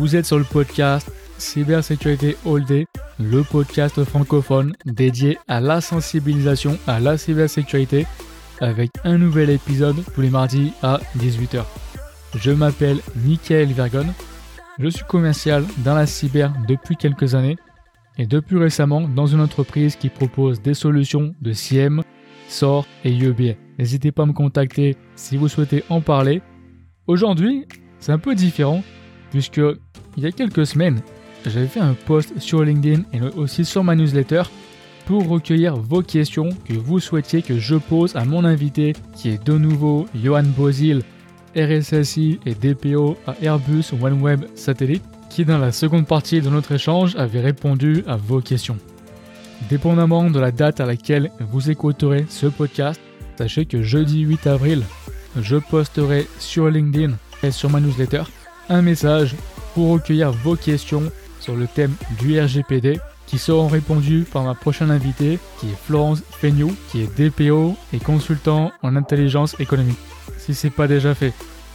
Vous êtes sur le podcast Cybersécurité All Day, le podcast francophone dédié à la sensibilisation à la cybersécurité avec un nouvel épisode tous les mardis à 18h. Je m'appelle Michael Vergon, je suis commercial dans la cyber depuis quelques années et depuis récemment dans une entreprise qui propose des solutions de CIEM, SOR et IEBA. N'hésitez pas à me contacter si vous souhaitez en parler. Aujourd'hui, c'est un peu différent puisque il y a quelques semaines, j'avais fait un post sur LinkedIn et aussi sur ma newsletter pour recueillir vos questions que vous souhaitiez que je pose à mon invité qui est de nouveau Johan Bozil, RSSI et DPO à Airbus OneWeb Satellite, qui dans la seconde partie de notre échange avait répondu à vos questions. Dépendamment de la date à laquelle vous écouterez ce podcast, sachez que jeudi 8 avril, je posterai sur LinkedIn et sur ma newsletter un message pour recueillir vos questions sur le thème du RGPD qui seront répondues par ma prochaine invitée qui est Florence Feignou qui est DPO et consultant en intelligence économique. Si c'est pas déjà fait,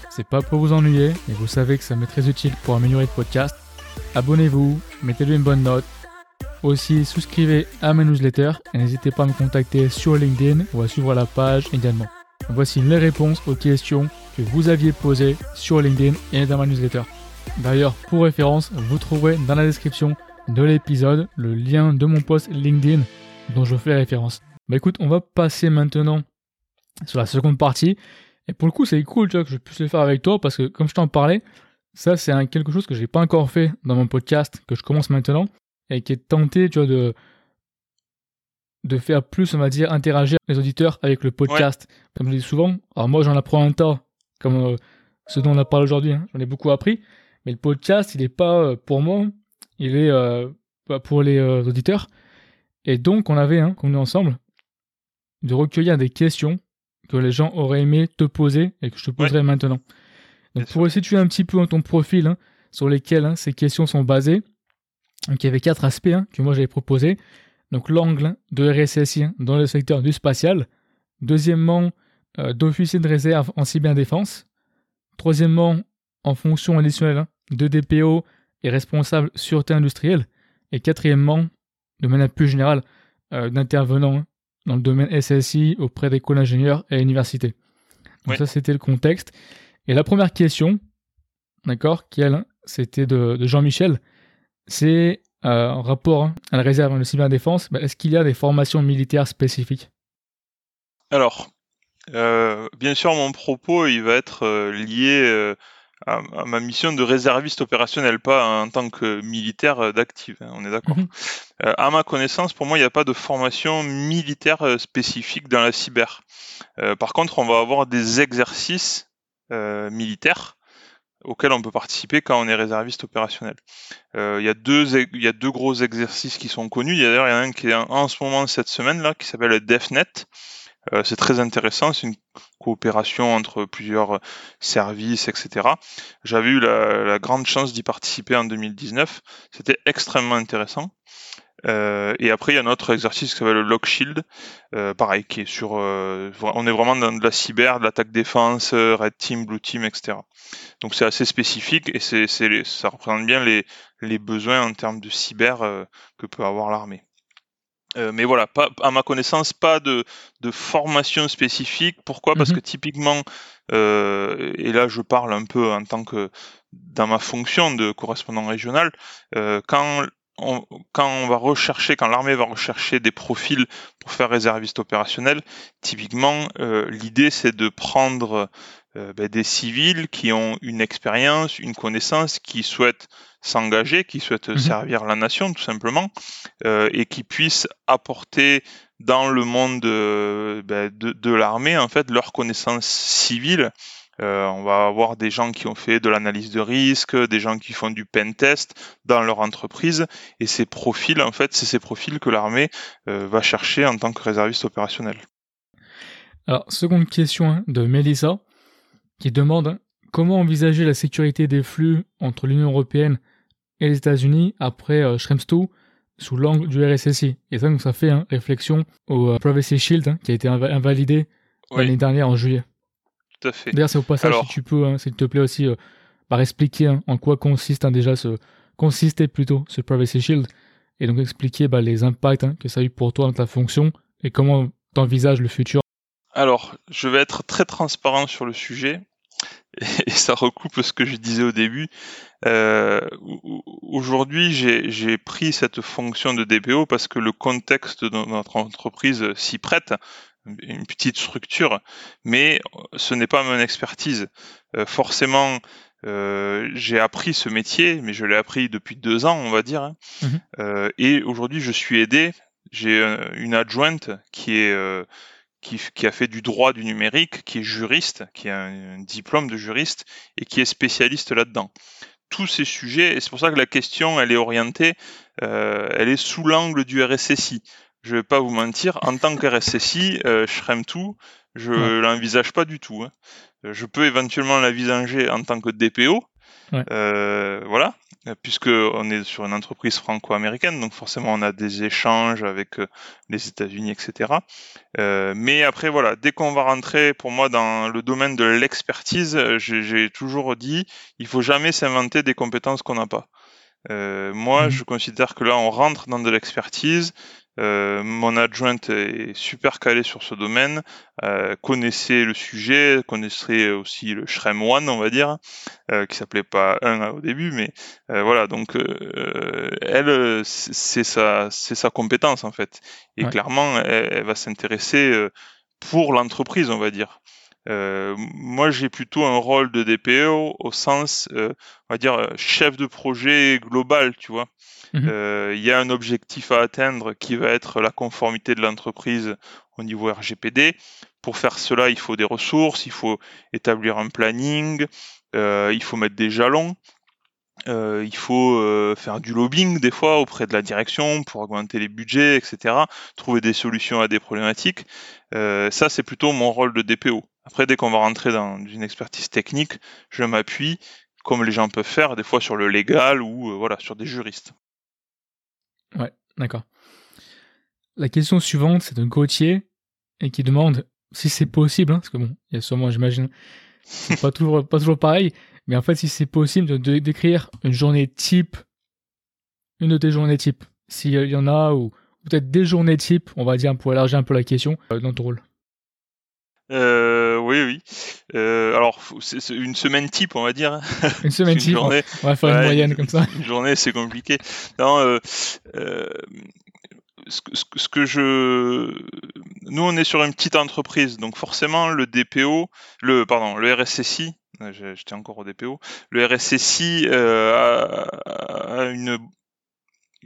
c'est pas pour vous ennuyer, mais vous savez que ça m'est très utile pour améliorer le podcast. Abonnez-vous, mettez-lui une bonne note. Aussi, souscrivez à ma newsletter et n'hésitez pas à me contacter sur LinkedIn ou à suivre la page également. Voici les réponses aux questions que vous aviez posées sur LinkedIn et dans ma newsletter. D'ailleurs, pour référence, vous trouverez dans la description de l'épisode le lien de mon post LinkedIn dont je fais référence. Bah écoute, on va passer maintenant sur la seconde partie. Et pour le coup, c'est cool tu que je puisse le faire avec toi parce que, comme je t'en parlais, ça c'est quelque chose que j'ai pas encore fait dans mon podcast, que je commence maintenant et qui est tenté, tu de de faire plus, on va dire, interagir les auditeurs avec le podcast. Comme je dis souvent, alors moi j'en apprends un tas, comme euh, ce dont on a parlé aujourd'hui, hein. j'en ai beaucoup appris, mais le podcast, il n'est pas euh, pour moi, il est euh, pour les auditeurs. Et donc on avait, hein, qu'on est ensemble, de recueillir des questions que les gens auraient aimé te poser et que je te poserai maintenant. Donc pour situer un petit peu ton profil hein, sur lesquels ces questions sont basées, donc il y avait quatre aspects que moi j'avais proposés donc l'angle de RSSI dans le secteur du spatial. Deuxièmement, euh, d'officier de réserve en cyberdéfense. Troisièmement, en fonction additionnelle de DPO et responsable sûreté industrielle. Et quatrièmement, de manière plus générale, euh, d'intervenant dans le domaine SSI auprès d'écoles d'ingénieurs et universités. Donc ça, c'était le contexte. Et la première question, d'accord, qui elle, c'était de Jean-Michel, c'est euh, en rapport hein, à la réserve de cyberdéfense, bah, est-ce qu'il y a des formations militaires spécifiques? Alors, euh, bien sûr, mon propos, il va être euh, lié à, ma mission de réserviste opérationnel, pas en tant que militaire d'active, hein, on est d'accord? Mhm. à ma connaissance, pour moi, il n'y a pas de formation militaire spécifique dans la cyber. par contre, on va avoir des exercices militaires auquel on peut participer quand on est réserviste opérationnel. Euh, il y, a deux, y a deux gros exercices qui sont connus. Il y en a un qui est en, ce moment cette semaine là, qui s'appelle DEFNET. Euh, c'est très intéressant, c'est une coopération entre plusieurs services, etc. J'avais eu la, la grande chance d'y participer en 2019. C'était extrêmement intéressant. Euh, et après, il y a un autre exercice qui s'appelle le Lock Shield, euh, pareil, qui est sur. Euh, on est vraiment dans de la cyber, de l'attaque défense, Red Team, Blue Team, etc. Donc c'est assez spécifique et c'est, ça représente bien les, les besoins en termes de cyber que peut avoir l'armée. mais voilà, pas, à ma connaissance, pas de, de formation spécifique. Pourquoi? Parce mhm. que typiquement, et là je parle un peu en tant que dans ma fonction de correspondant régional, quand quand on va rechercher, quand l'armée va rechercher des profils pour faire réserviste opérationnel, typiquement, euh, l'idée c'est de prendre euh, ben, des civils qui ont une expérience, une connaissance, qui souhaitent s'engager, qui souhaitent mhm. servir la nation tout simplement, euh, et qui puissent apporter dans le monde ben, de, de l'armée en fait leur connaissance civile euh, on va avoir des gens qui ont fait de l'analyse de risque, des gens qui font du pen test dans leur entreprise. Et ces profils, en fait, c'est ces profils que l'armée euh, va chercher en tant que réserviste opérationnel. Alors, seconde question hein, de Melissa, qui demande comment envisager la sécurité des flux entre l'Union européenne et les États-Unis après euh, Schrems 2 sous l'angle du RSSI. Et ça, donc, ça fait hein, réflexion au Privacy Shield hein, qui a été invalidé l'année dernière en juillet. Tout à fait. D'ailleurs, c'est au passage, si tu peux, hein, s'il te plaît aussi, euh, par expliquer hein, en quoi consiste hein, déjà ce consistait plutôt ce Privacy Shield et donc expliquer bah, les impacts que ça a eu pour toi dans ta fonction et comment tu envisages le futur. Alors, je vais être très transparent sur le sujet et ça recoupe ce que je disais au début. Euh, aujourd'hui, j'ai pris cette fonction de DPO parce que le contexte de notre entreprise s'y prête, une petite structure, mais ce n'est pas mon expertise. Euh, forcément, euh, j'ai appris ce métier, mais je l'ai appris depuis deux ans, on va dire. Hein. Mhm. et aujourd'hui, je suis aidé. J'ai une adjointe qui est qui, a fait du droit du numérique, qui est juriste, qui a un, diplôme de juriste et qui est spécialiste là-dedans. Tous ces sujets, et c'est pour ça que la question, elle est orientée, euh, elle est sous l'angle du RSSI. Je ne vais pas vous mentir, en tant que RSSI, euh, tout, je ne l'envisage pas du tout. Hein. Je peux éventuellement l'envisager en tant que DPO, euh, voilà, puisque on est sur une entreprise franco-américaine, donc forcément on a des échanges avec euh, les États-Unis, etc. Euh, mais après voilà, dès qu'on va rentrer pour moi dans le domaine de l'expertise, j'ai toujours dit, il faut jamais s'inventer des compétences qu'on n'a pas. moi, mmh. je considère que là, on rentre dans de l'expertise. Euh, mon adjointe est super calée sur ce domaine, euh, connaissait le sujet, connaissait aussi le Shrem One, on va dire, euh, qui s'appelait pas 1 au début, mais euh, voilà, donc elle, c'est sa, c'est sa compétence en fait. Et clairement, elle, va s'intéresser pour l'entreprise, on va dire. moi, j'ai plutôt un rôle de DPO au sens, on va dire, chef de projet global, tu vois. Mhm. Euh, il y a un objectif à atteindre qui va être la conformité de l'entreprise au niveau RGPD. Pour faire cela, il faut des ressources, il faut établir un planning, euh, il faut mettre des jalons. Euh, il faut faire du lobbying des fois auprès de la direction pour augmenter les budgets, etc. Trouver des solutions à des problématiques. ça, c'est plutôt mon rôle de DPO. Après, dès qu'on va rentrer dans une expertise technique, je m'appuie, comme les gens peuvent faire, des fois sur le légal ou voilà sur des juristes. Ouais, d'accord. La question suivante, c'est d'un Gauthier et qui demande si c'est possible, hein, parce que bon, il y a sûrement, j'imagine, pas toujours, pas toujours pareil, mais en fait, si c'est possible de, décrire une journée type, une de tes journées type, s'il y en a, ou peut-être des journées type, on va dire, pour élargir un peu la question, euh, dans ton rôle. Euh, oui, oui. Euh, alors, c'est une semaine type, on va dire. Une semaine type. on va faire une moyenne comme ça. Une journée, c'est compliqué. Non, euh, euh, ce, ce, que je, nous, on est sur une petite entreprise, donc forcément, le DPO, le pardon, le RSSI. J'étais encore au DPO. Le RSSI a, a une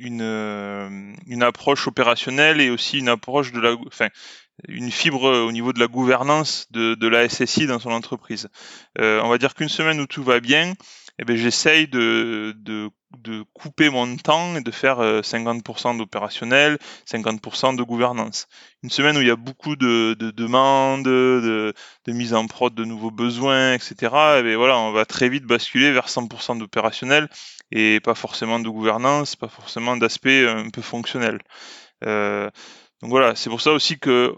une, une approche opérationnelle et aussi une approche de la, enfin, une fibre au niveau de la gouvernance de, de la SSI dans son entreprise. Euh, on va dire qu'une semaine où tout va bien, eh ben, j'essaye de, de, de, couper mon temps et de faire 50% euh, d'opérationnel, 50% de gouvernance. Une semaine où il y a beaucoup de, de demandes, de, mise en prod de nouveaux besoins, etc. Eh ben, voilà, on va très vite basculer vers 100% d'opérationnel et pas forcément de gouvernance, pas forcément d'aspect un peu fonctionnel. Euh, donc voilà, c'est pour ça aussi que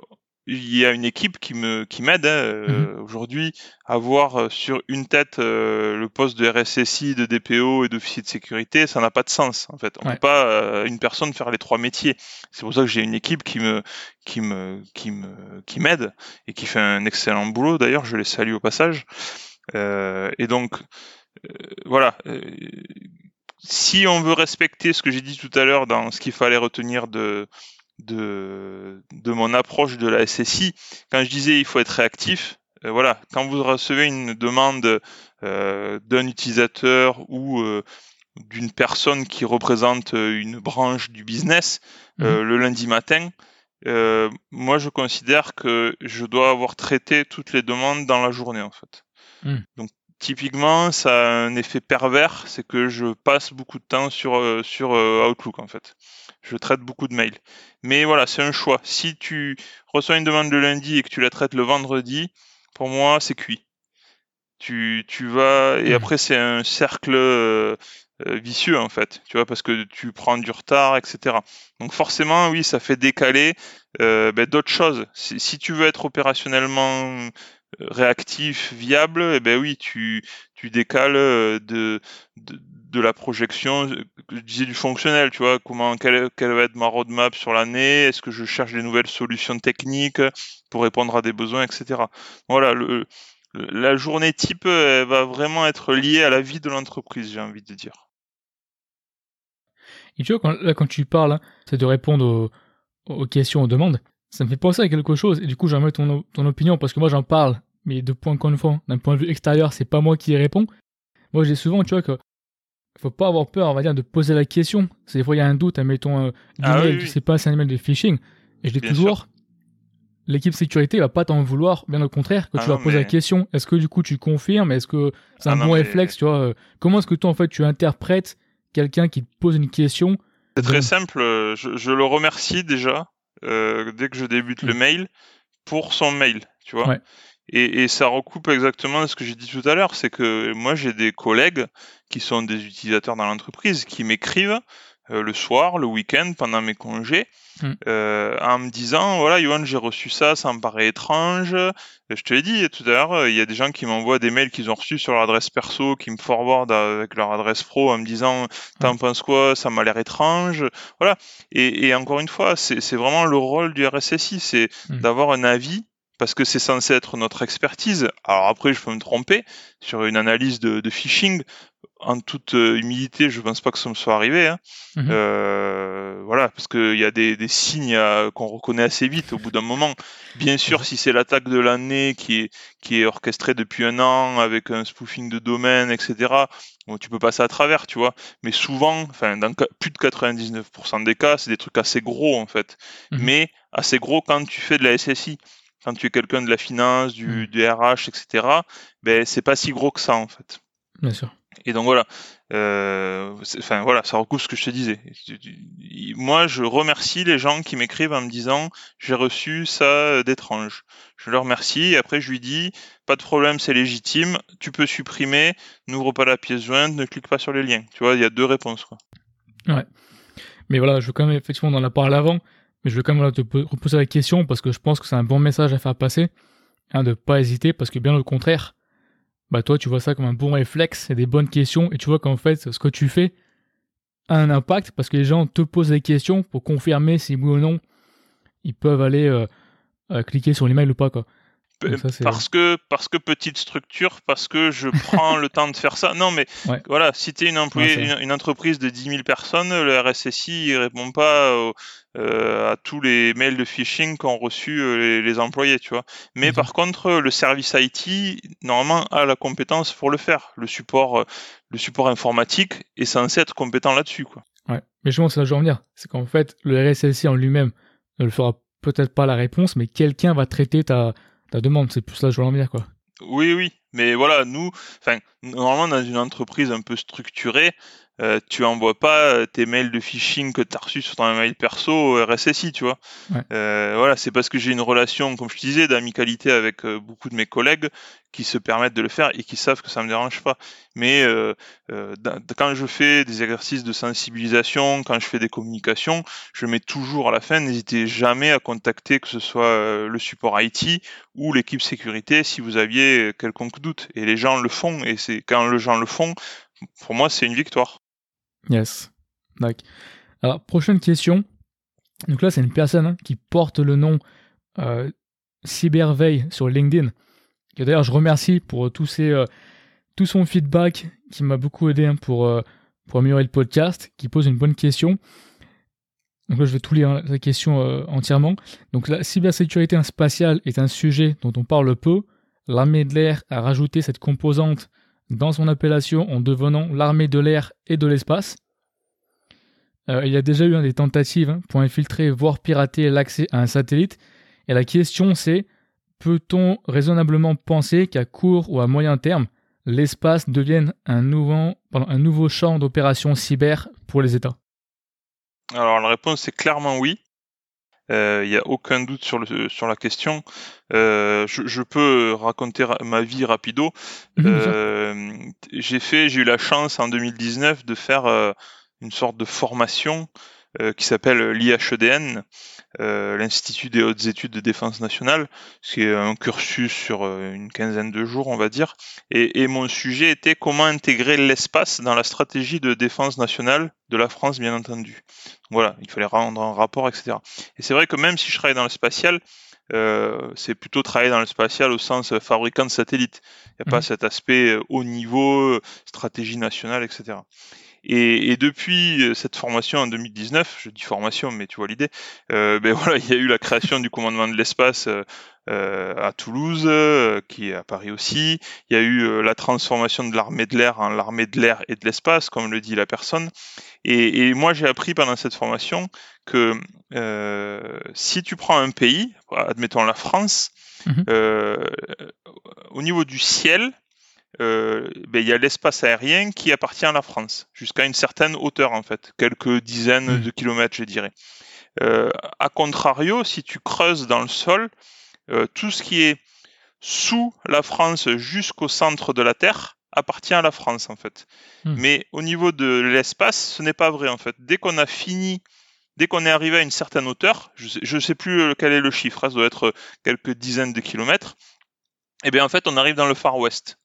il y a une équipe qui me qui m'aide hein, euh, mhm. aujourd'hui à voir euh, sur une tête euh, le poste de RSSI, de DPO et d'officier de sécurité, ça n'a pas de sens en fait. On ne peut pas une personne faire les trois métiers. C'est pour ça que j'ai une équipe qui me qui me qui me qui m'aide et qui fait un excellent boulot. D'ailleurs, je les salue au passage. et donc voilà. si on veut respecter ce que j'ai dit tout à l'heure dans ce qu'il fallait retenir de de, de mon approche de la SSI. Quand je disais il faut être réactif, euh, voilà, quand vous recevez une demande euh, d'un utilisateur ou euh, d'une personne qui représente une branche du business mhm. le lundi matin, moi je considère que je dois avoir traité toutes les demandes dans la journée en fait. Mhm. Donc typiquement, ça a un effet pervers, c'est que je passe beaucoup de temps sur, sur Outlook en fait je traite beaucoup de mails. Mais voilà, c'est un choix. Si tu reçois une demande le lundi et que tu la traites le vendredi, pour moi, c'est cuit. Tu, tu vas et mmh. après c'est un cercle euh, euh, vicieux en fait, tu vois, parce que tu prends du retard, etc. Donc forcément, oui, ça fait décaler euh, ben, d'autres choses. Si, si, tu veux être opérationnellement réactif, viable, eh ben oui, tu, tu décales de, de, la projection, je disais du fonctionnel, tu vois, comment, quelle, quelle va être ma roadmap sur l'année, est-ce que je cherche des nouvelles solutions techniques pour répondre à des besoins, etc. Voilà, le, la journée type va vraiment être liée à la vie de l'entreprise, j'ai envie de dire. Et tu vois, là, quand tu parles, hein, c'est de répondre aux, questions, aux demandes. Ça me fait penser à quelque chose. Et du coup, j'aimerais ton, ton opinion parce que moi, j'en parle, mais de point de fois, d'un point de vue extérieur, c'est pas moi qui y réponds. Moi, j'ai souvent, tu vois, que faut pas avoir peur, on va dire, de poser la question. C'est des fois, il y a un doute, admettons, euh, ah, oui, sais pas, c'est un email de phishing. Et je dis toujours, l'équipe sécurité va pas t'en vouloir, bien au contraire, que ah tu vas poser la question. Est-ce que du coup tu confirmes Est-ce que c'est un ah bon réflexe Tu vois euh, Comment est-ce que toi en fait tu interprètes quelqu'un qui te pose une question? C'est très simple. Euh, je, le remercie déjà euh, dès que je débute le mm. mail pour son mail, tu vois. Et, et, ça recoupe exactement ce que j'ai dit tout à l'heure, c'est que moi j'ai des collègues qui sont des utilisateurs dans l'entreprise qui m'écrivent euh, le soir, le week-end, pendant mes congés, hmm. euh, en me disant voilà, Yohan, j'ai reçu ça, ça me paraît étrange. Je te l'ai dit tout à l'heure, il y a des gens qui m'envoient des mails qu'ils ont reçus sur leur adresse perso, qui me forwardent avec leur adresse pro en me disant t'en penses quoi, ça m'a l'air étrange. Voilà. Et, encore une fois, c'est vraiment le rôle du RSSI, c'est hmm. d'avoir un avis parce que c'est censé être notre expertise. Alors après, je peux me tromper sur une analyse de, de phishing en toute euh, humilité, je pense pas que ça me soit arrivé. Hein. Mhm. Euh, voilà, parce qu'il y a des, des signes euh, qu'on reconnaît assez vite au bout d'un moment. Bien sûr, mhm. si c'est l'attaque de l'année qui est, qui est orchestrée depuis un an avec un spoofing de domaine, etc., bon, tu peux passer à travers, tu vois. Mais souvent, enfin, dans plus de 99% des cas, c'est des trucs assez gros en fait. Mhm. Mais assez gros quand tu fais de la SSI. Quand tu es quelqu'un de la finance, du, du RH, etc., ben, c'est pas si gros que ça en fait. Bien sûr. Et donc voilà, euh, enfin voilà, ça recoupe ce que je te disais. Moi, je remercie les gens qui m'écrivent en me disant j'ai reçu ça d'étrange. Je leur remercie et après je lui dis pas de problème, c'est légitime, tu peux supprimer, n'ouvre pas la pièce jointe, ne clique pas sur les liens. Tu vois, il y a deux réponses. Ouais. Mais voilà, je veux quand même effectivement en a avant, mais je veux quand même te reposer la question parce que je pense que c'est un bon message à faire passer, hein, de pas hésiter parce que bien au contraire bah toi tu vois ça comme un bon réflexe et des bonnes questions. Et tu vois qu'en fait ce que tu fais a un impact parce que les gens te posent des questions pour confirmer si oui ou non ils peuvent aller euh, euh, cliquer sur l'email ou pas quoi parce que parce que petite structure, parce que je prends le temps de faire ça. Non, mais voilà, si tu es une, une, entreprise de 10 000 personnes, le RSSI il répond pas euh, à tous les mails de phishing qu'ont reçus euh, les, employés, tu vois. Mais mhm. par contre, le service IT normalement a la compétence pour le faire. Le support, le support informatique est censé être compétent là-dessus, quoi. Ouais, mais je pense que ça va venir. C'est qu'en fait, le RSSI en lui-même ne le fera peut-être pas la réponse, mais quelqu'un va traiter ta ta demande, c'est plus là je veux en quoi. Oui, oui, mais voilà, nous, enfin, normalement dans une entreprise un peu structurée, euh, tu envoies pas euh, tes mails de phishing que tu as reçus sur ton mail perso au RSSI, tu vois. Euh, voilà, c'est parce que j'ai une relation, comme je disais, d'amicalité avec beaucoup de mes collègues qui se permettent de le faire et qui savent que ça me dérange pas. Mais quand je fais des exercices de sensibilisation, quand je fais des communications, je mets toujours à la fin, n'hésitez jamais à contacter que ce soit le support IT ou l'équipe sécurité si vous aviez quelconque doute. Et les gens le font, et c'est quand les gens le font, pour moi, c'est une victoire. Yes. D'accord. Alors, prochaine question. Donc là, c'est une personne hein, qui porte le nom euh, Cyberveille sur LinkedIn. D'ailleurs, je remercie pour tous euh, tout son feedback qui m'a beaucoup aidé hein, pour, euh, pour améliorer le podcast, qui pose une bonne question. Donc là, je vais tout lire hein, la question entièrement. Donc la cybersécurité spatiale est un sujet dont on parle peu. L'armée de l'air a rajouté cette composante dans son appellation en devenant l'armée de l'air et de l'espace. Euh, il y a déjà eu des tentatives hein, pour infiltrer, voire pirater l'accès à un satellite. Et la question c'est, peut-on raisonnablement penser qu'à court ou à moyen terme, l'espace devienne un nouveau, un nouveau champ d'opération cyber pour les États? Alors la réponse est clairement oui. Il euh, n'y a aucun doute sur, le, sur la question. Euh, je, peux raconter ma vie rapido. Mhm, euh, j'ai fait, j'ai eu la chance en 2019 de faire une sorte de formation qui s'appelle l'IHEDN. l'Institut des hautes études de défense nationale, c'est un cursus sur une quinzaine de jours, on va dire. Et, et mon sujet était comment intégrer l'espace dans la stratégie de défense nationale de la France, bien entendu. Voilà, il fallait rendre un rapport, etc. Et c'est vrai que même si je travaille dans le spatial, euh, c'est plutôt travailler dans le spatial au sens fabricant de satellites. Il n'y a pas mhm. cet aspect euh, haut niveau, stratégie nationale, etc. Et, et, depuis euh, cette formation en 2019, je dis formation, mais tu vois l'idée, euh, ben voilà, il y a eu la création du commandement de l'espace euh, à Toulouse, euh, qui est à Paris aussi. Il y a eu la transformation de l'armée de l'air en l'armée de l'air et de l'espace, comme le dit la personne. Et, et moi, j'ai appris pendant cette formation que si tu prends un pays, admettons la France, mhm. au niveau du ciel, euh, ben, il y a l'espace aérien qui appartient à la France, jusqu'à une certaine hauteur en fait, quelques dizaines hmm. de kilomètres je dirais. Euh, a contrario, si tu creuses dans le sol, euh, tout ce qui est sous la France jusqu'au centre de la Terre appartient à la France en fait. Hmm. Mais au niveau de l'espace, ce n'est pas vrai en fait. Dès qu'on a fini, dès qu'on est arrivé à une certaine hauteur, je ne sais, plus quel est le chiffre, hein, ça doit être quelques dizaines de kilomètres, et eh bien en fait on arrive dans le Far West.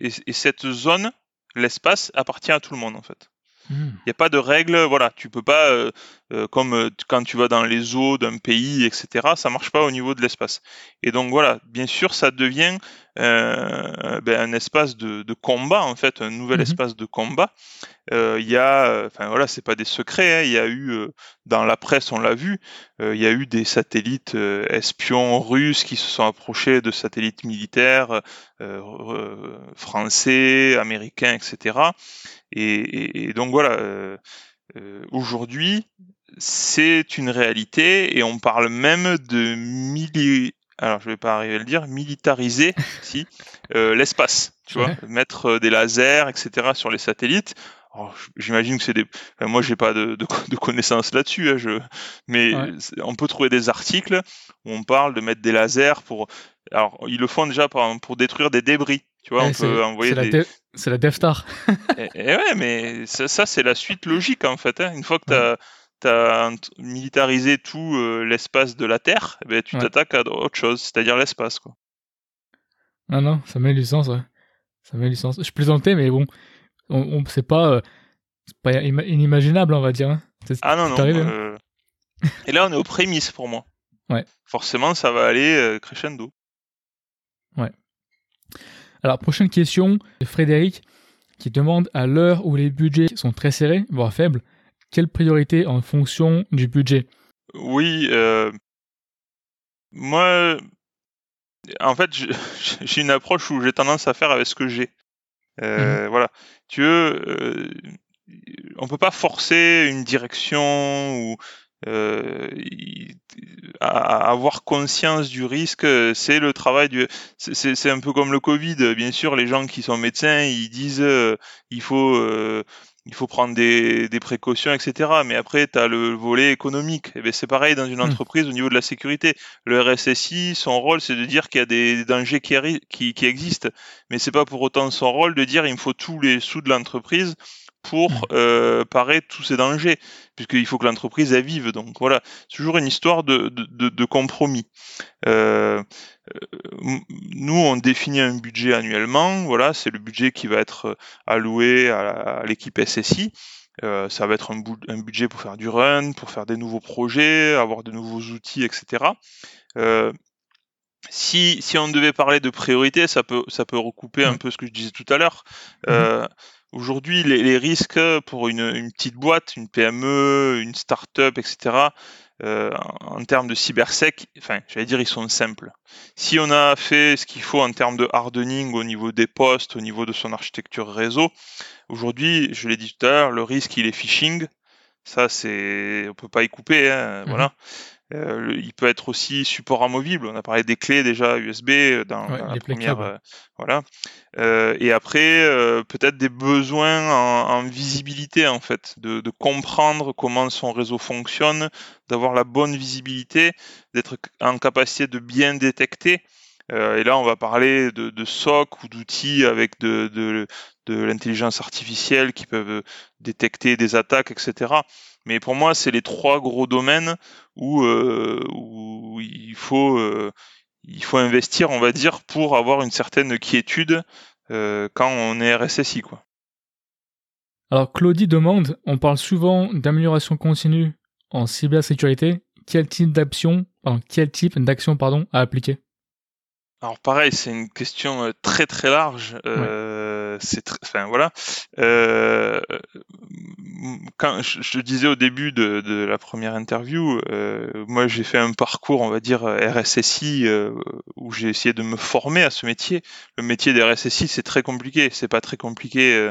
Et, et cette zone, l'espace, appartient à tout le monde en fait. Il hmm. n'y a pas de règles, voilà, tu peux pas, euh, euh, comme euh, quand tu vas dans les eaux d'un pays, etc., ça marche pas au niveau de l'espace. Et donc voilà, bien sûr, ça devient ben, un espace de, combat, en fait, un nouvel mhm. espace de combat. Il y a, enfin voilà, c'est pas des secrets, hein, il y a eu, dans la presse, on l'a vu, il y a eu des satellites espions russes qui se sont approchés de satellites militaires français, américains, etc. Et, donc voilà, euh, euh, aujourd'hui, c'est une réalité et on parle même de alors je vais pas arriver à le dire, militariser si euh, l'espace, tu vois, mettre des lasers, etc. sur les satellites. J'imagine que c'est des. Enfin, moi, j'ai pas de, de, connaissances là-dessus, hein, je... mais on peut trouver des articles où on parle de mettre des lasers pour. Alors, ils le font déjà pour, pour détruire des débris. Tu vois, on peut envoyer des. C'est la Death Star. et, ouais, mais ça, c'est la suite logique en fait. Hein. Une fois que tu as, militarisé tout euh, l'espace de la Terre, eh ben, tu t'attaques à autre chose, c'est-à-dire l'espace. quoi. Ah non, ça met du sens, ouais. Ça met du sens. Je plaisantais, mais bon, on, c'est pas, euh, pas inimaginable, on va dire. Hein. Ah non, non. Hein. Euh, et là, on est aux prémices pour moi. Ouais. Forcément, ça va aller crescendo. Ouais. Alors, prochaine question, Frédéric, qui demande à l'heure où les budgets sont très serrés, voire faibles, quelle priorité en fonction du budget? Oui, euh, moi, en fait, j'ai une approche où j'ai tendance à faire avec ce que j'ai. Euh, mhm. Voilà, tu veux, euh, on peut pas forcer une direction ou euh, à avoir conscience du risque, c'est le travail du. C'est un peu comme le Covid. Bien sûr, les gens qui sont médecins, ils disent euh, il faut euh, il faut prendre des, des, précautions, etc. Mais après, tu as le volet économique. Et eh c'est pareil dans une hmm. entreprise au niveau de la sécurité. Le RSSI, son rôle, c'est de dire qu'il y a des dangers qui, qui, qui existent. Mais c'est pas pour autant son rôle de dire il me faut tous les sous de l'entreprise pour mmh. euh, parer tous ces dangers, puisqu'il faut que l'entreprise elle vive. Donc voilà, c'est toujours une histoire de, de, de compromis. Euh, euh, nous, on définit un budget annuellement. Voilà, c'est le budget qui va être alloué à l'équipe SSI. Euh, ça va être un, un, budget pour faire du run, pour faire des nouveaux projets, avoir de nouveaux outils, etc. Euh, si, si on devait parler de priorité, ça peut, ça peut recouper un mmh. peu ce que je disais tout à l'heure. Mmh. Euh, Aujourd'hui, les, risques pour une, petite boîte, une PME, une start-up, etc., euh, en termes de cybersec, enfin, j'allais dire, ils sont simples. Si on a fait ce qu'il faut en termes de hardening au niveau des postes, au niveau de son architecture réseau, aujourd'hui, je l'ai dit tout à l'heure, le risque, il est phishing. Ça, c'est, on peut pas y couper, hein, voilà. Euh, il peut être aussi support amovible. On a parlé des clés déjà USB euh, dans, la première, euh, voilà. et après, peut-être des besoins en, visibilité en fait, de, comprendre comment son réseau fonctionne, d'avoir la bonne visibilité, d'être en capacité de bien détecter et là, on va parler de, SOC ou d'outils avec de, l'intelligence artificielle qui peuvent détecter des attaques, etc. Mais pour moi, c'est les trois gros domaines où, il faut il faut investir, on va dire, pour avoir une certaine quiétude euh, quand on est RSSI. Quoi. Alors Claudie demande, on parle souvent d'amélioration continue en cybersécurité. Quel type d'action, quel type d'action pardon, à appliquer? Alors pareil, c'est une question euh, très très large. Euh, c'est enfin voilà. Euh, quand je, disais au début de, de la première interview, euh, moi j'ai fait un parcours, on va dire RSSI, euh, où j'ai essayé de me former à ce métier. Le métier des RSSI, c'est très compliqué. C'est pas très compliqué.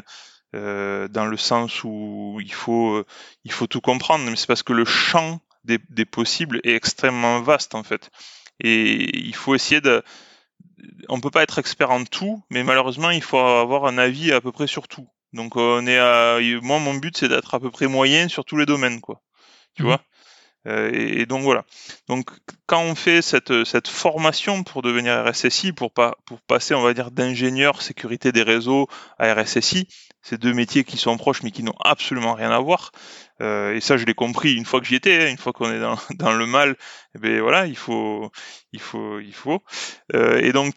Euh, dans le sens où il faut il faut tout comprendre, mais c'est parce que le champ des, des possibles est extrêmement vaste en fait, et il faut essayer de on peut pas être expert en tout, mais malheureusement, il faut avoir un avis à peu près sur tout. Donc, on est à, moi, mon but, c'est d'être à peu près moyen sur tous les domaines, quoi. Tu mhm. vois? Euh, et, donc voilà. Donc quand on fait cette, cette formation pour devenir RSSI, pour, pas, pour passer, on va dire, d'ingénieur sécurité des réseaux à RSSI, c'est deux métiers qui sont proches mais qui n'ont absolument rien à voir. Euh, et ça, je l'ai compris une fois que j'y étais, hein, une fois qu'on est dans, dans, le mal. Et eh ben voilà, il faut, il faut, il faut. Euh, et donc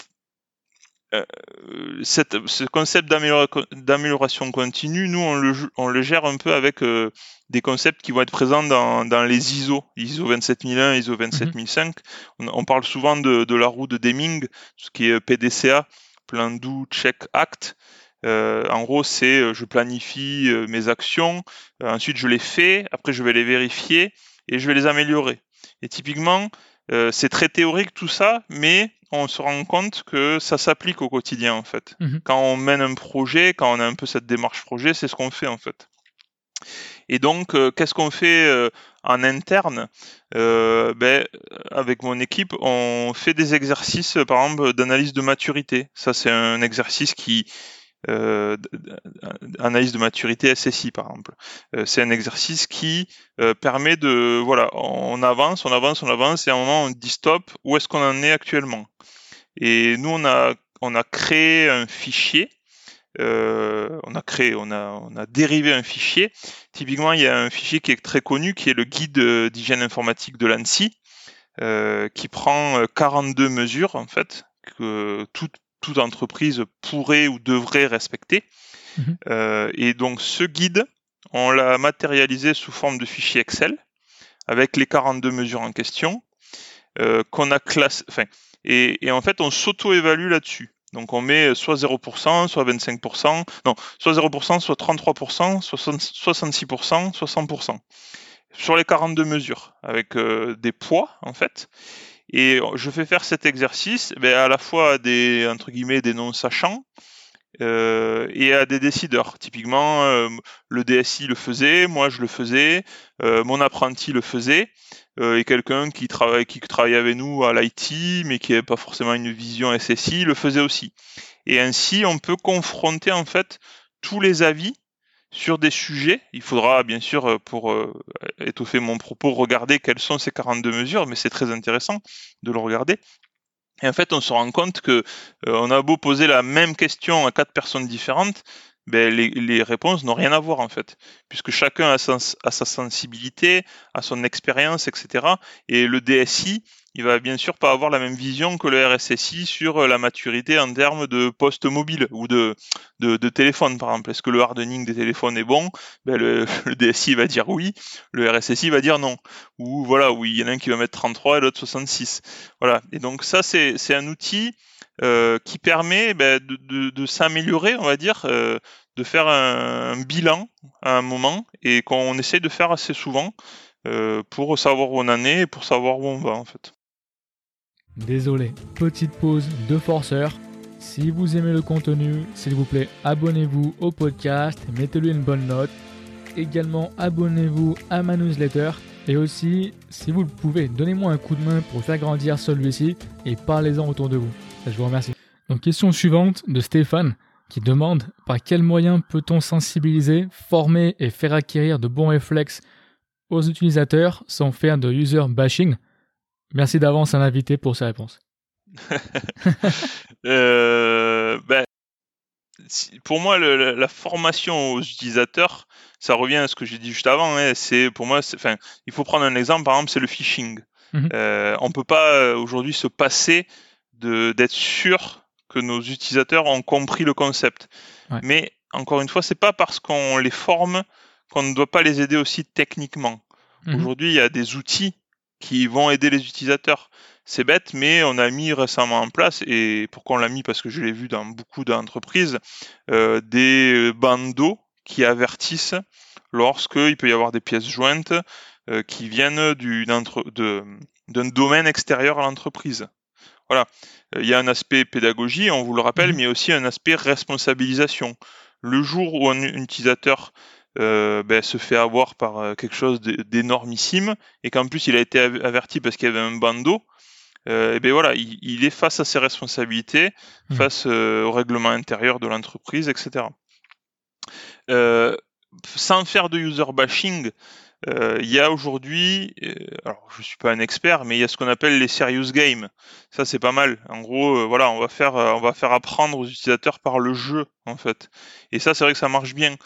cette, ce concept d'amélioration continue, nous, on le, on le, gère un peu avec euh, des concepts qui vont être présents dans, dans, les ISO, ISO 27001, ISO 27005. On, on, parle souvent de, de, la roue de Deming, ce qui est PDCA, Plan Do Check Act. Euh, en gros, c'est euh, je planifie euh, mes actions, ensuite je les fais, après je vais les vérifier et je vais les améliorer. Et typiquement, c'est très théorique tout ça, mais on se rend compte que ça s'applique au quotidien en fait. Mhm. Quand on mène un projet, quand on a un peu cette démarche projet, c'est ce qu'on fait en fait. Et donc, qu'est-ce qu'on fait en interne? Ben, Avec mon équipe, on fait des exercices, par exemple, d'analyse de maturité. Ça, c'est un exercice qui, euh, analyse de maturité SSI par exemple. Euh, c'est un exercice qui euh, permet de voilà, on avance, on avance, on avance et à un moment on dit stop, où est-ce qu'on en est actuellement? Et nous on a on a créé un fichier on a créé, on a, on a dérivé un fichier. Typiquement, il y a un fichier qui est très connu, qui est le guide d'hygiène informatique de l'ANSI, qui prend 42 mesures en fait, que toutes toute entreprise pourrait ou devrait respecter. Mhm. Euh, et donc ce guide, on l'a matérialisé sous forme de fichier Excel avec les 42 mesures en question euh, qu'on a classé. Enfin, et, en fait, on s'auto-évalue là-dessus. Donc on met soit 0%, soit 25%, non, soit 0%, soit 33%, soit 66%, soit 100%. Sur les 42 mesures, avec euh, des poids en fait. Et je fais faire cet exercice ben, à la fois à des, entre guillemets, des non-sachants euh, et à des décideurs. Typiquement, euh, le DSI le faisait, moi je le faisais, euh, mon apprenti le faisait, euh, et quelqu'un qui travaille, qui travaille avec nous à l'IT, mais qui n'avait pas forcément une vision SSI, le faisait aussi. Et ainsi, on peut confronter en fait tous les avis sur des sujets. Il faudra bien sûr, euh, pour euh, étoffer mon propos, regarder quelles sont ces 42 mesures, mais c'est très intéressant de le regarder. Et en fait, on se rend compte que euh, on a beau poser la même question à quatre personnes différentes, ben, les, réponses n'ont rien à voir en fait, puisque chacun a a sa sensibilité, a son expérience, etc. Et le DSI, il va bien sûr pas avoir la même vision que le RSSI sur euh, la maturité en termes de poste mobile ou de, de, téléphone, par exemple. Est-ce que le hardening des téléphones est bon? Ben le, DSI va dire oui, le RSSI va dire non. Ou voilà, oui, il y en a un qui va mettre 33 et l'autre 66. Voilà. Et donc ça, c'est un outil euh, qui permet ben, de, s'améliorer, on va dire, euh, de faire un, bilan à un moment et qu'on essaie de faire assez souvent pour savoir où on en est et pour savoir où on va en fait. Désolé, petite pause de forceur. Si vous aimez le contenu, s'il vous plaît, abonnez-vous au podcast, mettez-lui une bonne note. Également, abonnez-vous à ma newsletter. Et aussi, si vous le pouvez, donnez-moi un coup de main pour faire grandir celui-ci et parlez-en autour de vous. Je vous remercie. Donc, question suivante de Stéphane qui demande par quels moyens peut-on sensibiliser, former et faire acquérir de bons réflexes aux utilisateurs sans faire de user bashing? Merci d'avance à l'invité pour sa réponse. euh, ben, pour moi, la formation aux utilisateurs, ça revient à ce que j'ai dit juste avant. Hein, c'est pour moi, enfin, il faut prendre un exemple. Par exemple, c'est le phishing. Mhm. Euh, on peut pas euh, aujourd'hui se passer d'être sûr que nos utilisateurs ont compris le concept. Mais encore une fois, c'est pas parce qu'on les forme qu'on ne doit pas les aider aussi techniquement. Mhm. Aujourd'hui, il y a des outils qui vont aider les utilisateurs. C'est bête, mais on a mis récemment en place, et pourquoi on l'a mis? Parce que je l'ai vu dans beaucoup d'entreprises, euh, des bandeaux qui avertissent lorsqu'il peut y avoir des pièces jointes euh, qui viennent d'un domaine extérieur à l'entreprise. Voilà, euh, il y a un aspect pédagogie, on vous le rappelle, mhm. mais aussi un aspect responsabilisation. Le jour où un utilisateur euh, ben, se fait avoir par euh, quelque chose d'énormissime et qu'en plus il a été averti parce qu'il y avait un bandeau, euh, et ben voilà, il, est face à ses responsabilités, mmh. face au règlement intérieur de l'entreprise, etc. sans faire de user bashing, il y a aujourd'hui, euh, alors je suis pas un expert, mais il y a ce qu'on appelle les serious games. Ça c'est pas mal. En gros, euh, voilà, on va faire, on va faire apprendre aux utilisateurs par le jeu en fait. Et ça c'est vrai que ça marche bien.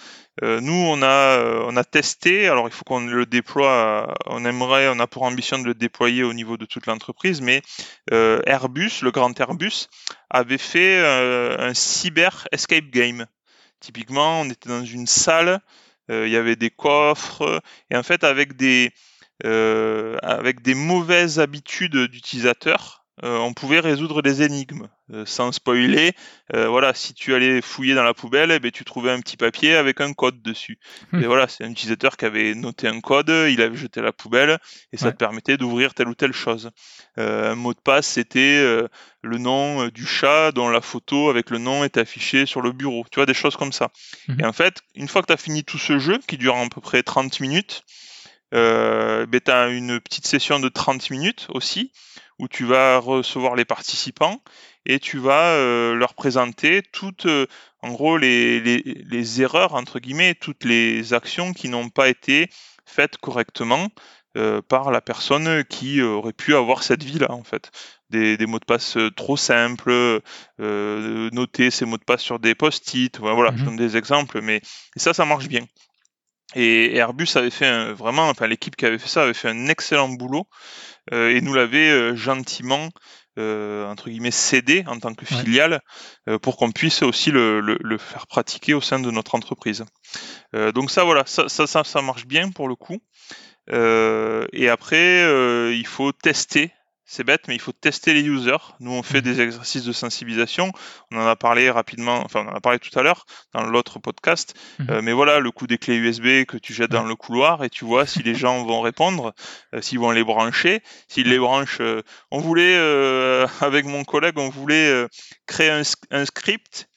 nous on a, on a testé. Alors il faut qu'on le déploie. On aimerait, on a pour ambition de le déployer au niveau de toute l'entreprise. Mais Airbus, le grand Airbus, avait fait un cyber escape game. Typiquement, on était dans une salle euh, il y avait des coffres, et en fait avec des, euh, avec des mauvaises habitudes d'utilisateurs, euh, on pouvait résoudre des énigmes sans spoiler. voilà, si tu allais fouiller dans la poubelle, eh ben, tu trouvais un petit papier avec un code dessus. Hmm. Et voilà, c'est un utilisateur qui avait noté un code, il avait jeté à la poubelle et ça te permettait d'ouvrir telle ou telle chose. un mot de passe, c'était le nom du chat dont la photo avec le nom est affichée sur le bureau. Tu vois, des choses comme ça. Hmm. Et en fait, une fois que tu as fini tout ce jeu, qui dure à peu près 30 minutes, euh, ben, tu as une petite session de 30 minutes aussi, où tu vas recevoir les participants et tu vas euh, leur présenter toutes, euh, en gros, les, les, les, erreurs, entre guillemets, toutes les actions qui n'ont pas été faites correctement euh, par la personne qui aurait pu avoir cette vie-là, en fait. Des, des, mots de passe trop simples, noter ces mots de passe sur des post-it, voilà, je mmh donne des exemples, mais ça, ça marche bien. Et Airbus avait fait vraiment, enfin l'équipe qui avait fait ça avait fait un excellent boulot euh, et nous l'avait euh, gentiment euh, entre guillemets cédé en tant que filiale pour qu'on puisse aussi le, le, faire pratiquer au sein de notre entreprise. donc ça voilà, ça, ça, ça, ça marche bien pour le coup. et après, il faut tester c'est bête, mais il faut tester les users. Nous, on fait mhm. des exercices de sensibilisation. On en a parlé rapidement, enfin, on en a parlé tout à l'heure dans l'autre podcast. Mhm. Euh, mais voilà, le coup des clés USB que tu jettes dans le couloir et tu vois si les gens vont répondre, euh, s'ils vont les brancher, s'ils les branchent. Euh, on voulait, avec mon collègue, on voulait créer un, script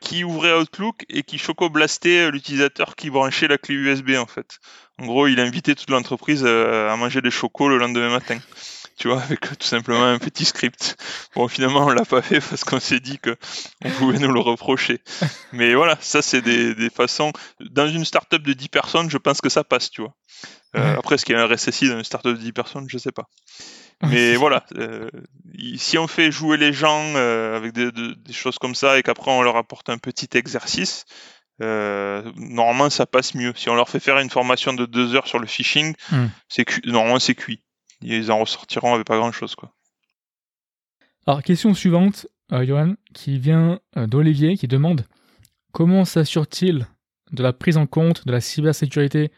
qui ouvrait Outlook et qui choco-blastait l'utilisateur qui branchait la clé USB en fait. En gros, il invitait toute l'entreprise à manger des chocos le lendemain matin tu vois, avec tout simplement un petit script. Bon, finalement, on l'a pas fait parce qu'on s'est dit que on pouvait nous le reprocher. Mais voilà, ça, c'est des, des façons. Dans une startup de 10 personnes, je pense que ça passe, tu vois. Euh, après, est-ce qu'il y a un RSSI dans une startup de 10 personnes? Je sais pas. Mais voilà, euh, si on fait jouer les gens euh, avec des, des, choses comme ça et qu'après on leur apporte un petit exercice, normalement ça passe mieux. Si on leur fait faire une formation de deux heures sur le phishing, hmm. c'est normalement c'est cuit ils en ressortiront avec pas grand chose quoi. Alors question suivante, euh, Johan, qui vient euh, d'Olivier, qui demande comment s'assure-t-il de la prise en compte de la cybersécurité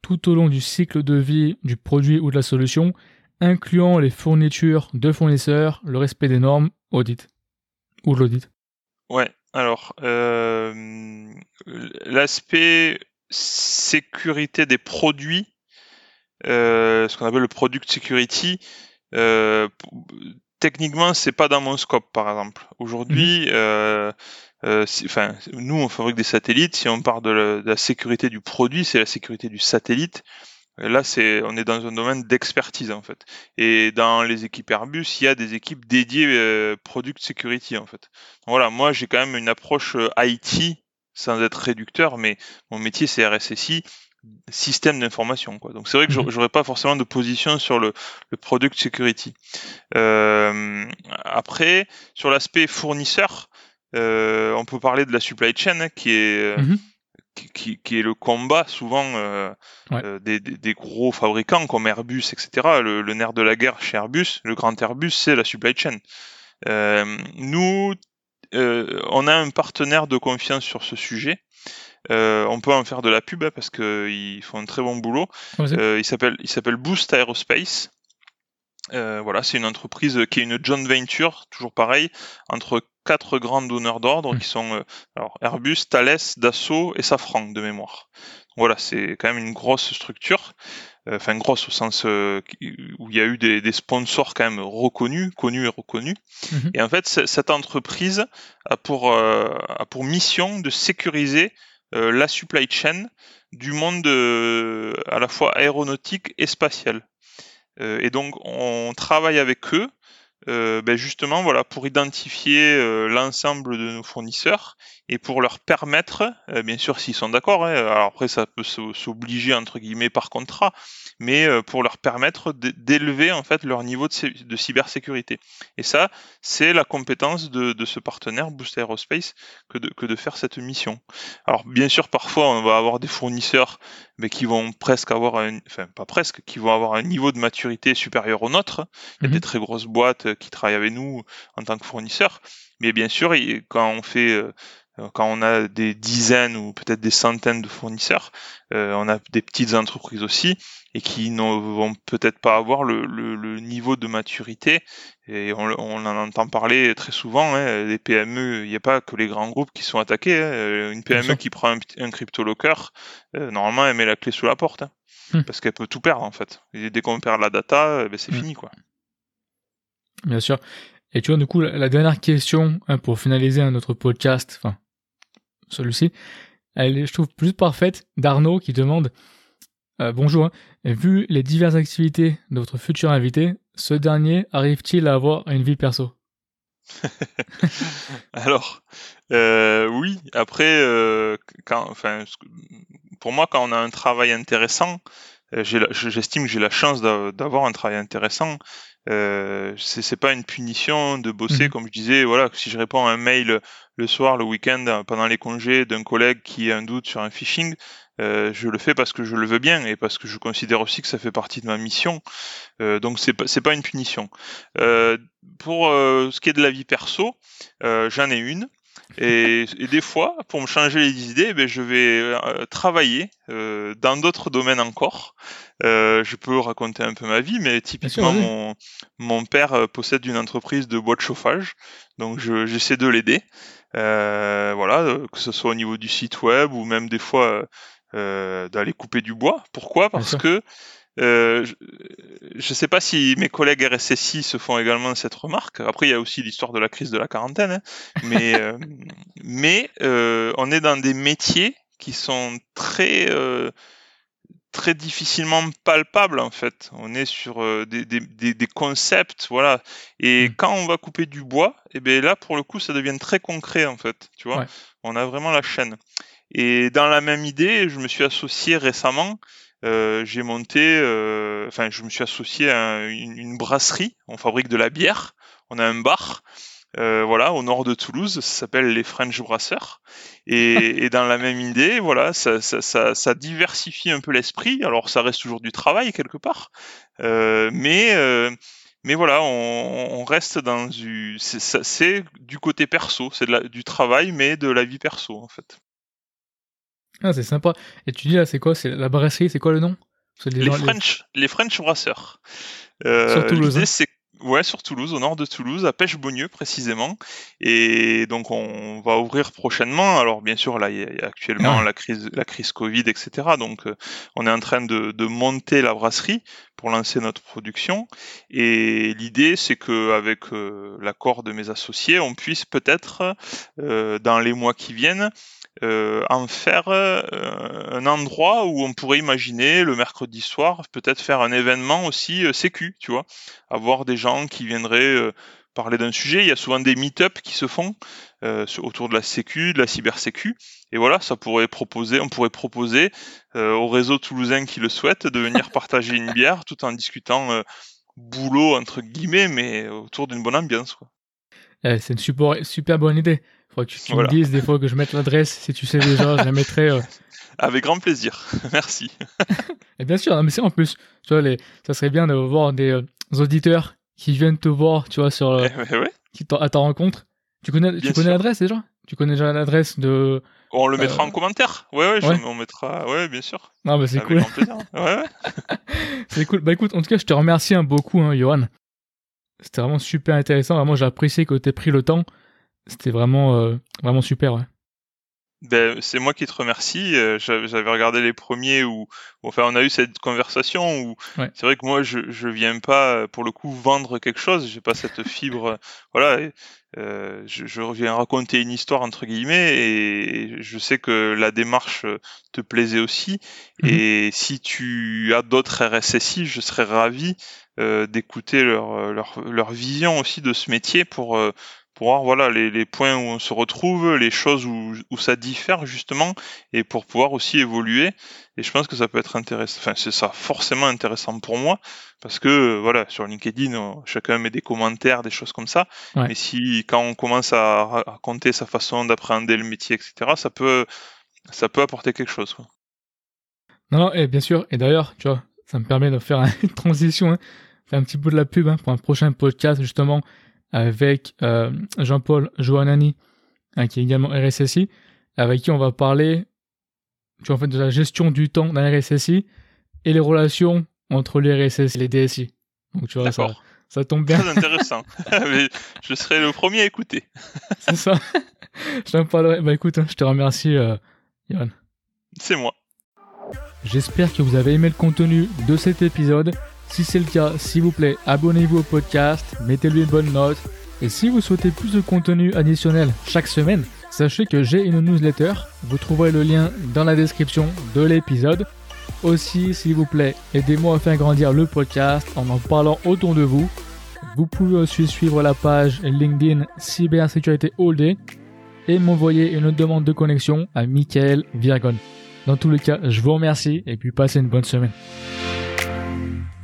tout au long du cycle de vie du produit ou de la solution, incluant les fournitures de fournisseurs, le respect des normes, audit ou l'audit? Ouais, alors euh, l'aspect sécurité des produits euh, ce qu'on appelle le product security. Euh, techniquement, c'est pas dans mon scope, par exemple. Aujourd'hui, euh, enfin, nous, on fabrique des satellites. Si on parle de la, sécurité du produit, c'est la sécurité du satellite. Là, c'est, on est dans un domaine d'expertise en fait. Et dans les équipes Airbus, il y a des équipes dédiées product security en fait. voilà, moi j'ai quand même une approche IT sans être réducteur, mais mon métier c'est RSSI. Système d'information. Quoi. Donc c'est vrai que Mhm. j'aurais pas forcément de position sur le, le product security. Euh, après, sur l'aspect fournisseur, euh, on peut parler de la supply chain hein, qui est Mhm. qui, qui- qui est le combat souvent euh, Ouais. euh, des, des- des gros fabricants comme Airbus, etc. Le, le nerf de la guerre chez Airbus, le grand Airbus, c'est la supply chain. Euh, nous, euh, on a un partenaire de confiance sur ce sujet. Euh, on peut en faire de la pub hein, parce qu'ils font un très bon boulot. Euh, il s'appelle Boost Aerospace. Euh, voilà, c'est une entreprise qui est une joint venture, toujours pareil, entre quatre grands donneurs d'ordre Mm. qui sont alors Airbus, Thales, Dassault et Safran de mémoire. Voilà, c'est quand même une grosse structure, enfin grosse au sens où il y a eu des, des sponsors quand même reconnus, connus et reconnus. Mhm. Et en fait, cette entreprise a pour a pour mission de sécuriser la supply chain du monde euh, à la fois aéronautique et spatial. Euh, et donc, on travaille avec eux, euh, ben justement, voilà, pour identifier euh, l'ensemble de nos fournisseurs et pour leur permettre, euh, bien sûr, s'ils sont d'accord. hein, alors après, ça peut s'obliger entre guillemets par contrat, mais euh, pour leur permettre d'élever en fait leur niveau de, cy- de cybersécurité. Et ça, c'est la compétence de, ce partenaire Boost Aerospace que de faire cette mission. Alors, bien sûr, parfois, on va avoir des fournisseurs mais qui vont presque avoir un, enfin pas presque, qui vont avoir un niveau de maturité supérieur au nôtre. Il y a Mhm. des très grosses boîtes euh, qui travaillent avec nous en tant que fournisseurs, mais bien sûr, quand on fait, euh, quand on a des dizaines ou peut-être des centaines de fournisseurs, euh, on a des petites entreprises aussi et qui ne vont peut-être pas avoir le, le- le niveau de maturité. Et on, en entend parler très souvent. Hein, les PME, il n'y a pas que les grands groupes qui sont attaqués. hein. Euh, Une PME qui prend un, crypto-locker, euh, normalement, elle met la clé sous la porte. hein, Hmm. Parce qu'elle peut tout perdre, en fait. Et dès qu'on perd la data, eh ben, c'est Hmm. fini, quoi. Bien sûr. Et tu vois, du coup, la, la dernière question pour finaliser notre podcast, enfin, celui-ci, je trouve, plus parfaite d'Arnaud qui demande euh, Bonjour, hein, vu les diverses activités de votre futur invité, ce dernier arrive-t-il à avoir une vie perso? Alors, euh, oui, après, euh, quand, pour moi, quand on a un travail intéressant, j'estime que j'ai la chance d'a- d'avoir un travail intéressant. Euh, c'est c'est pas une punition de bosser, Mhm. comme je disais. Voilà, si je réponds à un mail le soir, le week-end, pendant les congés d'un collègue qui a un doute sur un phishing, euh, je le fais parce que je le veux bien et parce que je considère aussi que ça fait partie de ma mission. Euh, donc c'est pas c'est pas une punition. Euh, pour euh, ce qui est de la vie perso, euh, j'en ai une. Et, et des fois, pour me changer les idées, ben, je vais euh, travailler euh, dans d'autres domaines encore. Euh, je peux raconter un peu ma vie, mais typiquement, oui. mon, mon père possède une entreprise de bois de chauffage, donc je- j'essaie de l'aider. Voilà, que ce soit au niveau du site web ou même des fois d'aller couper du bois. Pourquoi? Parce que euh, je ne sais pas si mes collègues RSSI se font également cette remarque. Après, il y a aussi l'histoire de la crise de la quarantaine, hein. mais euh, mais euh, on est dans des métiers qui sont très très difficilement palpables en fait. On est sur des, des, des, des concepts, voilà. Et Mm. quand on va couper du bois, et bien là pour le coup, ça devient très concret en fait. Tu vois, Ouais. on a vraiment la chaîne. Et dans la même idée, je me suis associé récemment. Euh, j'ai monté, euh, enfin, je me suis associé à une, une brasserie. On fabrique de la bière. On a un bar. euh, voilà, au nord de Toulouse, ça s'appelle les French Brasseurs. Et, et dans la même idée, voilà, ça, ça, ça, ça diversifie un peu l'esprit. Alors, ça reste toujours du travail quelque part, mais mais voilà, on, on reste dans du, c'est du côté perso, c'est du travail, mais de la vie perso en fait. Ah, c'est sympa. Et tu dis là, c'est quoi? C'est la brasserie, c'est quoi le nom? Les French, les French Brasseurs. Euh, Sur Toulouse, hein. ouais sur Toulouse, au nord de Toulouse, à Pêche-Beaunieu précisément. Et donc on va ouvrir prochainement. Alors bien sûr là, il y a, il y a actuellement Ah. la crise, la crise Covid, etc. Donc euh, on est en train de, de monter la brasserie pour lancer notre production. Et l'idée, c'est que avec euh, l'accord de mes associés, on puisse peut-être euh, dans les mois qui viennent euh, en faire euh, un endroit où on pourrait imaginer le mercredi soir peut-être faire un événement aussi euh, sécu, tu vois, avoir des gens qui viendraient euh, parler d'un sujet. Il y a souvent des meet-up qui se font euh, autour de la sécu, de la cybersécu. Et voilà, ça pourrait proposer, on pourrait proposer euh, au réseau toulousain qui le souhaite de venir partager une bière tout en discutant euh, boulot entre guillemets, mais autour d'une bonne ambiance. Quoi. Eh, c'est une super, super bonne idée. Faut que tu, me dises des fois que je mette l'adresse. Si tu sais déjà, je la mettrai. Avec grand plaisir. Merci. et bien sûr, mais c'est en plus, tu vois, les, ça serait bien de voir des auditeurs qui viennent te voir, tu vois, sur euh, eh, qui à ta rencontre. Tu connais, tu connais l'adresse déjà? Tu connais déjà l'adresse de. On le mettra euh, en commentaire. Ouais, ouais, on mettra. Ouais, bien sûr. Non, mais c'est cool. ouais, c'est cool. Bah écoute, en tout cas, je te remercie hein, beaucoup, hein, Johan. C'était vraiment super intéressant. Vraiment, j'ai apprécié que tu aies pris le temps. C'était vraiment, euh, vraiment super. Ouais. Ben, c'est moi qui te remercie. Euh, j'avais regardé les premiers où, enfin, on a eu cette conversation où c'est vrai que moi, je, je viens pas pour le coup vendre quelque chose. J'ai pas cette fibre. voilà, euh, je, je, viens raconter une histoire entre guillemets et je sais que la démarche te plaisait aussi. Mmh et si tu as d'autres RSSI, je serais ravi euh, d'écouter leur, leur, leur vision aussi de ce métier pour pour voir voilà les, les, points où on se retrouve, les choses où, où, ça diffère justement, et pour pouvoir aussi évoluer. Et je pense que ça peut être intéressant. Enfin, c'est ça forcément intéressant pour moi parce que voilà sur LinkedIn, chacun met des commentaires, des choses comme ça. Mais si quand on commence à raconter sa façon d'appréhender le métier, etc., ça peut ça peut apporter quelque chose. Quoi. Non, non, et bien sûr. Et d'ailleurs, tu vois, ça me permet de faire une transition, hein, faire un petit bout de la pub hein, pour un prochain podcast justement avec euh, Jean-Paul Joannani, hein, qui est également RSSI, avec qui on va parler tu vois, en fait, de la gestion du temps d'un RSSI et les relations entre les RSSI et les DSI. Donc tu vois, ça, ça tombe bien. Très intéressant. je serai le premier à écouter. C'est ça. je t'en parlerai. Bah écoute, hein, je te remercie, euh, C'est moi. J'espère que vous avez aimé le contenu de cet épisode. Si c'est le cas, s'il vous plaît, abonnez-vous au podcast, mettez-lui une bonne note. Et si vous souhaitez plus de contenu additionnel chaque semaine, sachez que j'ai une newsletter. Vous trouverez le lien dans la description de l'épisode. Aussi, s'il vous plaît, aidez-moi à faire grandir le podcast en en parlant autour de vous. Vous pouvez aussi suivre la page LinkedIn Cybersécurité All Day et m'envoyer une demande de connexion à Michael Virgon. Dans tous les cas, je vous remercie et puis passez une bonne semaine.